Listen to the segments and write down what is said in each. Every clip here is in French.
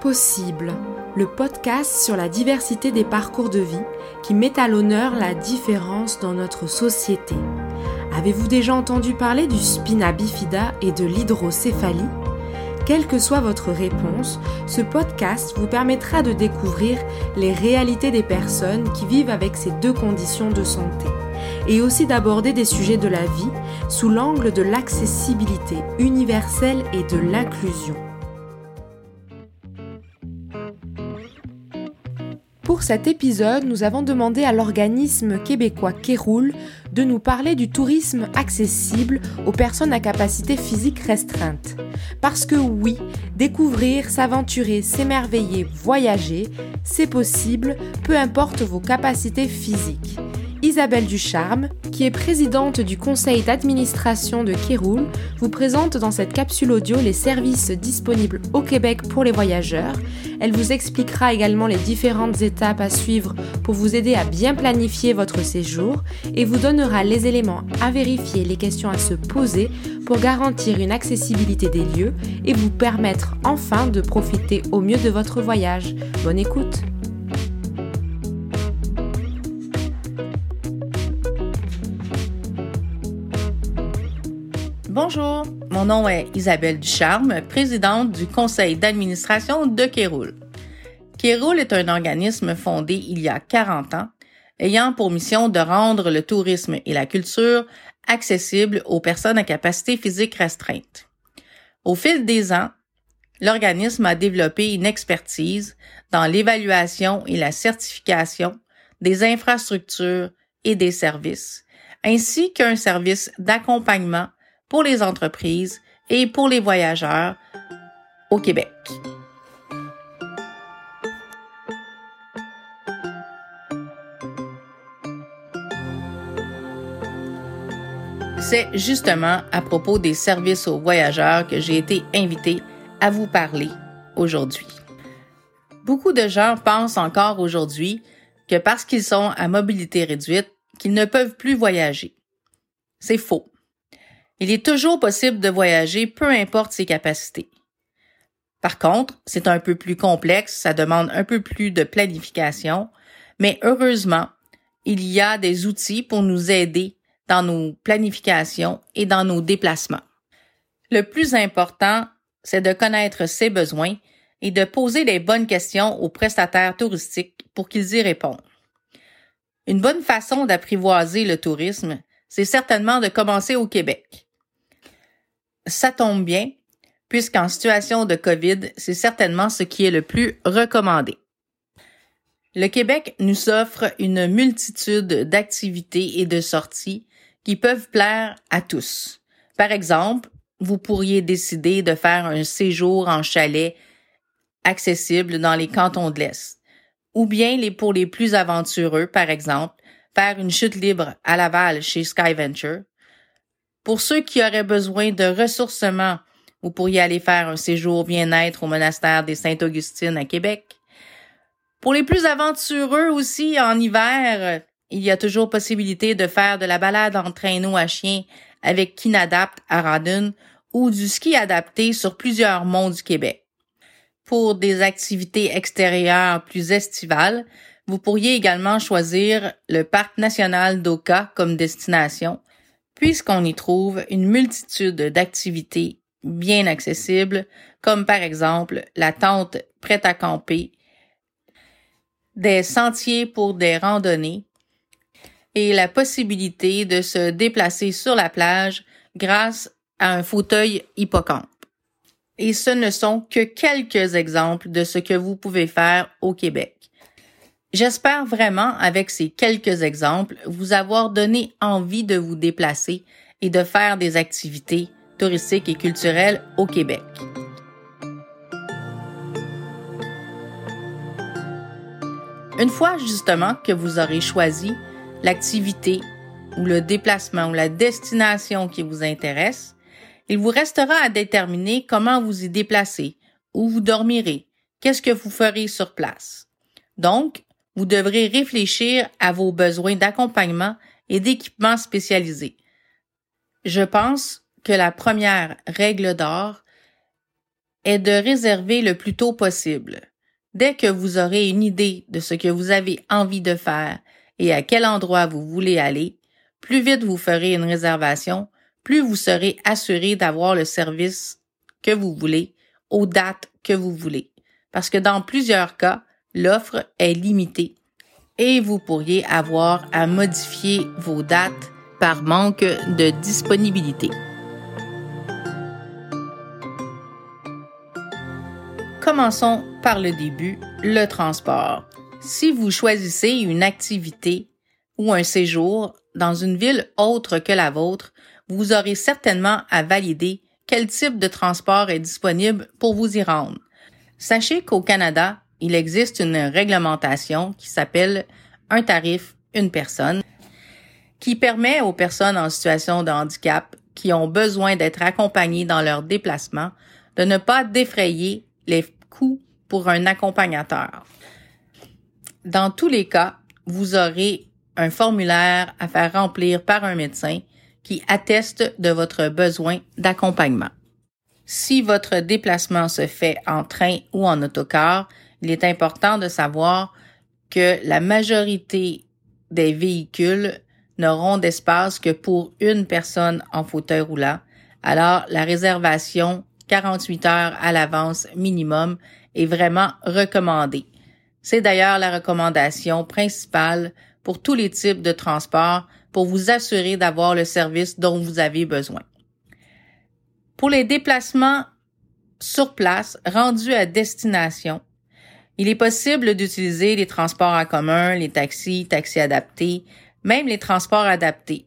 Possible, le podcast sur la diversité des parcours de vie qui met à l'honneur la différence dans notre société. Avez-vous déjà entendu parler du spina bifida et de l'hydrocéphalie? Quelle que soit votre réponse, ce podcast vous permettra de découvrir les réalités des personnes qui vivent avec ces deux conditions de santé et aussi d'aborder des sujets de la vie sous l'angle de l'accessibilité universelle et de l'inclusion. Pour cet épisode, nous avons demandé à l'organisme québécois Kéroul de nous parler du tourisme accessible aux personnes à capacité physique restreinte. Parce que oui, découvrir, s'aventurer, s'émerveiller, voyager, c'est possible, peu importe vos capacités physiques. Isabelle Ducharme, qui est présidente du conseil d'administration de Kéroul, vous présente dans cette capsule audio les services disponibles au Québec pour les voyageurs. Elle vous expliquera également les différentes étapes à suivre pour vous aider à bien planifier votre séjour et vous donnera les éléments à vérifier, les questions à se poser pour garantir une accessibilité des lieux et vous permettre enfin de profiter au mieux de votre voyage. Bonne écoute! Bonjour, mon nom est Isabelle Ducharme, présidente du conseil d'administration de Kéroul. Kéroul est un organisme fondé il y a 40 ans, ayant pour mission de rendre le tourisme et la culture accessibles aux personnes à capacité physique restreinte. Au fil des ans, l'organisme a développé une expertise dans l'évaluation et la certification des infrastructures et des services, ainsi qu'un service d'accompagnement pour les entreprises et pour les voyageurs au Québec. C'est justement à propos des services aux voyageurs que j'ai été invitée à vous parler aujourd'hui. Beaucoup de gens pensent encore aujourd'hui que parce qu'ils sont à mobilité réduite, qu'ils ne peuvent plus voyager. C'est faux. Il est toujours possible de voyager, peu importe ses capacités. Par contre, c'est un peu plus complexe, ça demande un peu plus de planification, mais heureusement, il y a des outils pour nous aider dans nos planifications et dans nos déplacements. Le plus important, c'est de connaître ses besoins et de poser les bonnes questions aux prestataires touristiques pour qu'ils y répondent. Une bonne façon d'apprivoiser le tourisme, c'est certainement de commencer au Québec. Ça tombe bien, puisqu'en situation de COVID, c'est certainement ce qui est le plus recommandé. Le Québec nous offre une multitude d'activités et de sorties qui peuvent plaire à tous. Par exemple, vous pourriez décider de faire un séjour en chalet accessible dans les cantons de l'Est. Ou bien les pour les plus aventureux, par exemple, faire une chute libre à Laval chez Skyventure. Pour ceux qui auraient besoin de ressourcement, vous pourriez aller faire un séjour bien-être au monastère des Saint-Augustine à Québec. Pour les plus aventureux aussi, en hiver, il y a toujours possibilité de faire de la balade en traîneau à chien avec Kinadapt à Radun ou du ski adapté sur plusieurs monts du Québec. Pour des activités extérieures plus estivales, vous pourriez également choisir le Parc national d'Oka comme destination, puisqu'on y trouve une multitude d'activités bien accessibles, comme par exemple la tente prête à camper, des sentiers pour des randonnées et la possibilité de se déplacer sur la plage grâce à un fauteuil hippocampe. Et ce ne sont que quelques exemples de ce que vous pouvez faire au Québec. J'espère vraiment, avec ces quelques exemples, vous avoir donné envie de vous déplacer et de faire des activités touristiques et culturelles au Québec. Une fois justement que vous aurez choisi l'activité ou le déplacement ou la destination qui vous intéresse, il vous restera à déterminer comment vous y déplacer, où vous dormirez, qu'est-ce que vous ferez sur place. Donc, vous devrez réfléchir à vos besoins d'accompagnement et d'équipement spécialisés. Je pense que la première règle d'or est de réserver le plus tôt possible. Dès que vous aurez une idée de ce que vous avez envie de faire et à quel endroit vous voulez aller, plus vite vous ferez une réservation, plus vous serez assuré d'avoir le service que vous voulez aux dates que vous voulez. Parce que dans plusieurs cas, l'offre est limitée et vous pourriez avoir à modifier vos dates par manque de disponibilité. Commençons par le début, le transport. Si vous choisissez une activité ou un séjour dans une ville autre que la vôtre, vous aurez certainement à valider quel type de transport est disponible pour vous y rendre. Sachez qu'au Canada, il existe une réglementation qui s'appelle un tarif, une personne, qui permet aux personnes en situation de handicap qui ont besoin d'être accompagnées dans leur déplacement de ne pas défrayer les coûts pour un accompagnateur. Dans tous les cas, vous aurez un formulaire à faire remplir par un médecin qui atteste de votre besoin d'accompagnement. Si votre déplacement se fait en train ou en autocar, il est important de savoir que la majorité des véhicules n'auront d'espace que pour une personne en fauteuil roulant. Alors, la réservation 48 heures à l'avance minimum est vraiment recommandée. C'est d'ailleurs la recommandation principale pour tous les types de transports pour vous assurer d'avoir le service dont vous avez besoin. Pour les déplacements sur place rendus à destination, il est possible d'utiliser les transports en commun, les taxis, taxis adaptés, même les transports adaptés.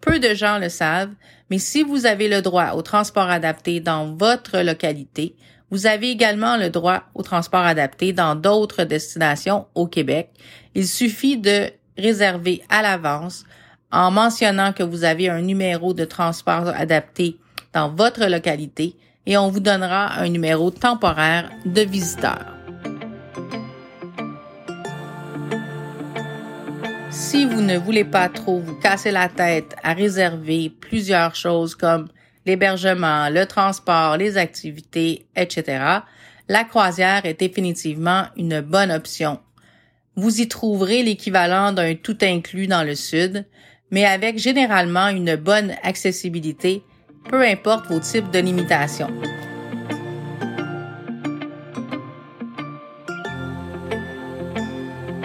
Peu de gens le savent, mais si vous avez le droit au transport adapté dans votre localité, vous avez également le droit au transport adapté dans d'autres destinations au Québec. Il suffit de réserver à l'avance en mentionnant que vous avez un numéro de transport adapté dans votre localité et on vous donnera un numéro temporaire de visiteur. Si vous ne voulez pas trop vous casser la tête à réserver plusieurs choses comme l'hébergement, le transport, les activités, etc., la croisière est définitivement une bonne option. Vous y trouverez l'équivalent d'un tout inclus dans le sud, mais avec généralement une bonne accessibilité, peu importe vos types de limitations.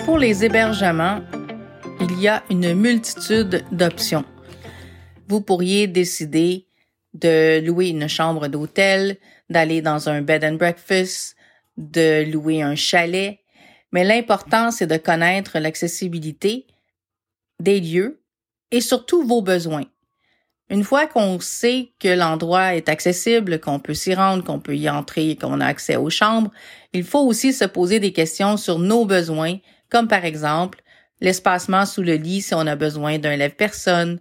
Pour les hébergements, il y a une multitude d'options. Vous pourriez décider de louer une chambre d'hôtel, d'aller dans un bed and breakfast, de louer un chalet, mais l'important c'est de connaître l'accessibilité des lieux et surtout vos besoins. Une fois qu'on sait que l'endroit est accessible, qu'on peut s'y rendre, qu'on peut y entrer, qu'on a accès aux chambres, il faut aussi se poser des questions sur nos besoins, comme par exemple l'espacement sous le lit si on a besoin d'un lève-personne,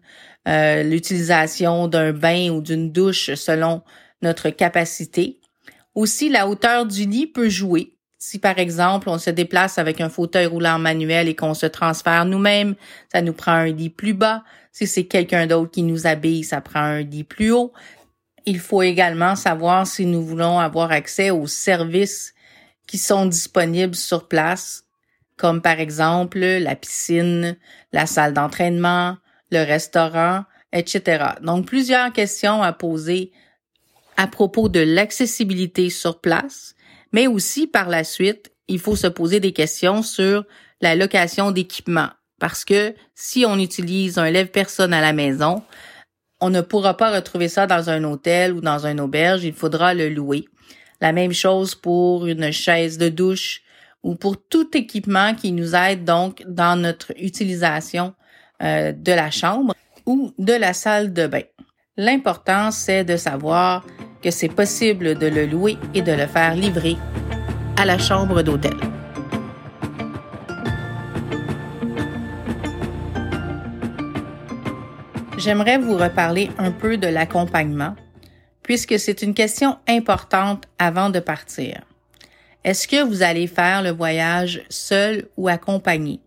euh, l'utilisation d'un bain ou d'une douche selon notre capacité. Aussi, la hauteur du lit peut jouer. Si par exemple on se déplace avec un fauteuil roulant manuel et qu'on se transfère nous-mêmes, ça nous prend un lit plus bas. Si c'est quelqu'un d'autre qui nous habille, ça prend un lit plus haut. Il faut également savoir si nous voulons avoir accès aux services qui sont disponibles sur place comme par exemple la piscine, la salle d'entraînement, le restaurant, etc. Donc plusieurs questions à poser à propos de l'accessibilité sur place, mais aussi par la suite, il faut se poser des questions sur la location d'équipement parce que si on utilise un lève-personne à la maison, on ne pourra pas retrouver ça dans un hôtel ou dans une auberge, il faudra le louer. La même chose pour une chaise de douche, ou pour tout équipement qui nous aide donc dans notre utilisation euh, de la chambre ou de la salle de bain. L'important, c'est de savoir que c'est possible de le louer et de le faire livrer à la chambre d'hôtel. J'aimerais vous reparler un peu de l'accompagnement, puisque c'est une question importante avant de partir. Est-ce que vous allez faire le voyage seul ou accompagné?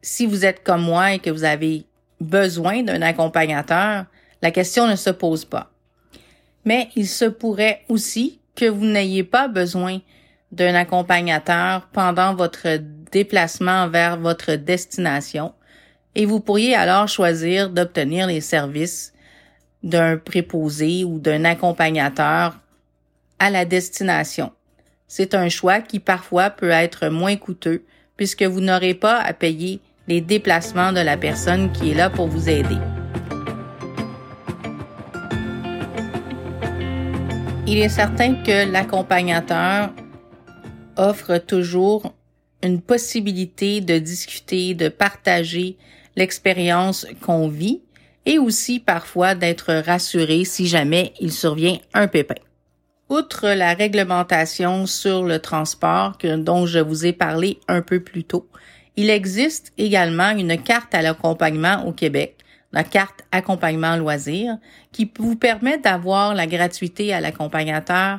Si vous êtes comme moi et que vous avez besoin d'un accompagnateur, la question ne se pose pas. Mais il se pourrait aussi que vous n'ayez pas besoin d'un accompagnateur pendant votre déplacement vers votre destination et vous pourriez alors choisir d'obtenir les services d'un préposé ou d'un accompagnateur à la destination. C'est un choix qui parfois peut être moins coûteux puisque vous n'aurez pas à payer les déplacements de la personne qui est là pour vous aider. Il est certain que l'accompagnateur offre toujours une possibilité de discuter, de partager l'expérience qu'on vit et aussi parfois d'être rassuré si jamais il survient un pépin. Outre la réglementation sur le transport dont je vous ai parlé un peu plus tôt, il existe également une carte à l'accompagnement au Québec, la carte accompagnement loisir, qui vous permet d'avoir la gratuité à l'accompagnateur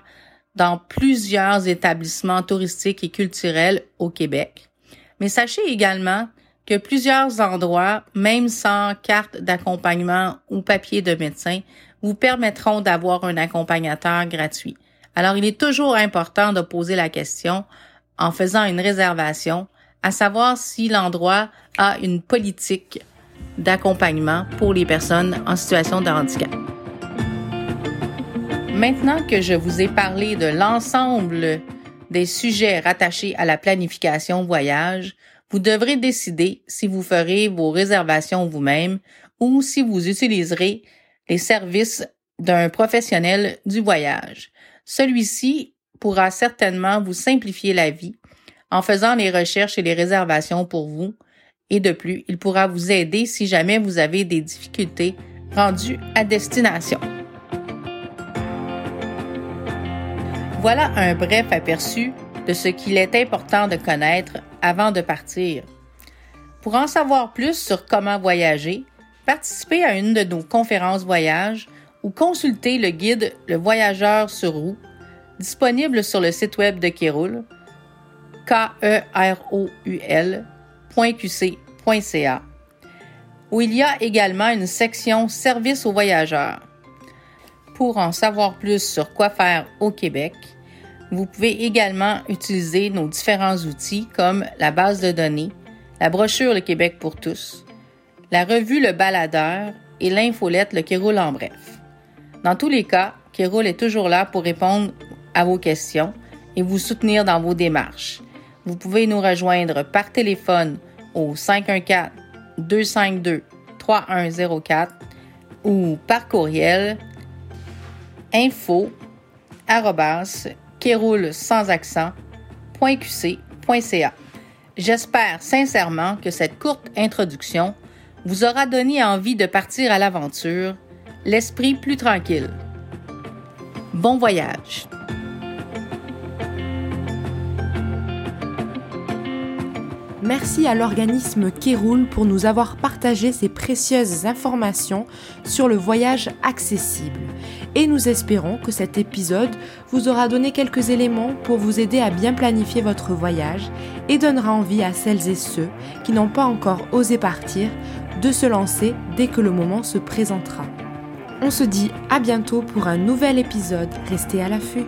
dans plusieurs établissements touristiques et culturels au Québec. Mais sachez également que plusieurs endroits, même sans carte d'accompagnement ou papier de médecin, vous permettront d'avoir un accompagnateur gratuit. Alors, il est toujours important de poser la question en faisant une réservation, à savoir si l'endroit a une politique d'accompagnement pour les personnes en situation de handicap. Maintenant que je vous ai parlé de l'ensemble des sujets rattachés à la planification voyage, vous devrez décider si vous ferez vos réservations vous-même ou si vous utiliserez les services d'un professionnel du voyage. Celui-ci pourra certainement vous simplifier la vie en faisant les recherches et les réservations pour vous et de plus, il pourra vous aider si jamais vous avez des difficultés rendues à destination. Voilà un bref aperçu de ce qu'il est important de connaître avant de partir. Pour en savoir plus sur comment voyager, participez à une de nos conférences voyage ou consultez le guide Le Voyageur sur roue, disponible sur le site web de Kéroul, e r o u lqc.ca, où il y a également une section Service aux voyageurs. Pour en savoir plus sur quoi faire au Québec, vous pouvez également utiliser nos différents outils comme la base de données, la brochure Le Québec pour tous, la revue Le Baladeur et l'infolette Le Kéroul en bref. Dans tous les cas, Kéroul est toujours là pour répondre à vos questions et vous soutenir dans vos démarches. Vous pouvez nous rejoindre par téléphone au 514 252 3104 ou par courriel info. J'espère sincèrement que cette courte introduction vous aura donné envie de partir à l'aventure, l'esprit plus tranquille. Bon voyage! Merci à l'organisme Kéroul pour nous avoir partagé ces précieuses informations sur le voyage accessible. Et nous espérons que cet épisode vous aura donné quelques éléments pour vous aider à bien planifier votre voyage et donnera envie à celles et ceux qui n'ont pas encore osé partir de se lancer dès que le moment se présentera. On se dit à bientôt pour un nouvel épisode. Restez à l'affût.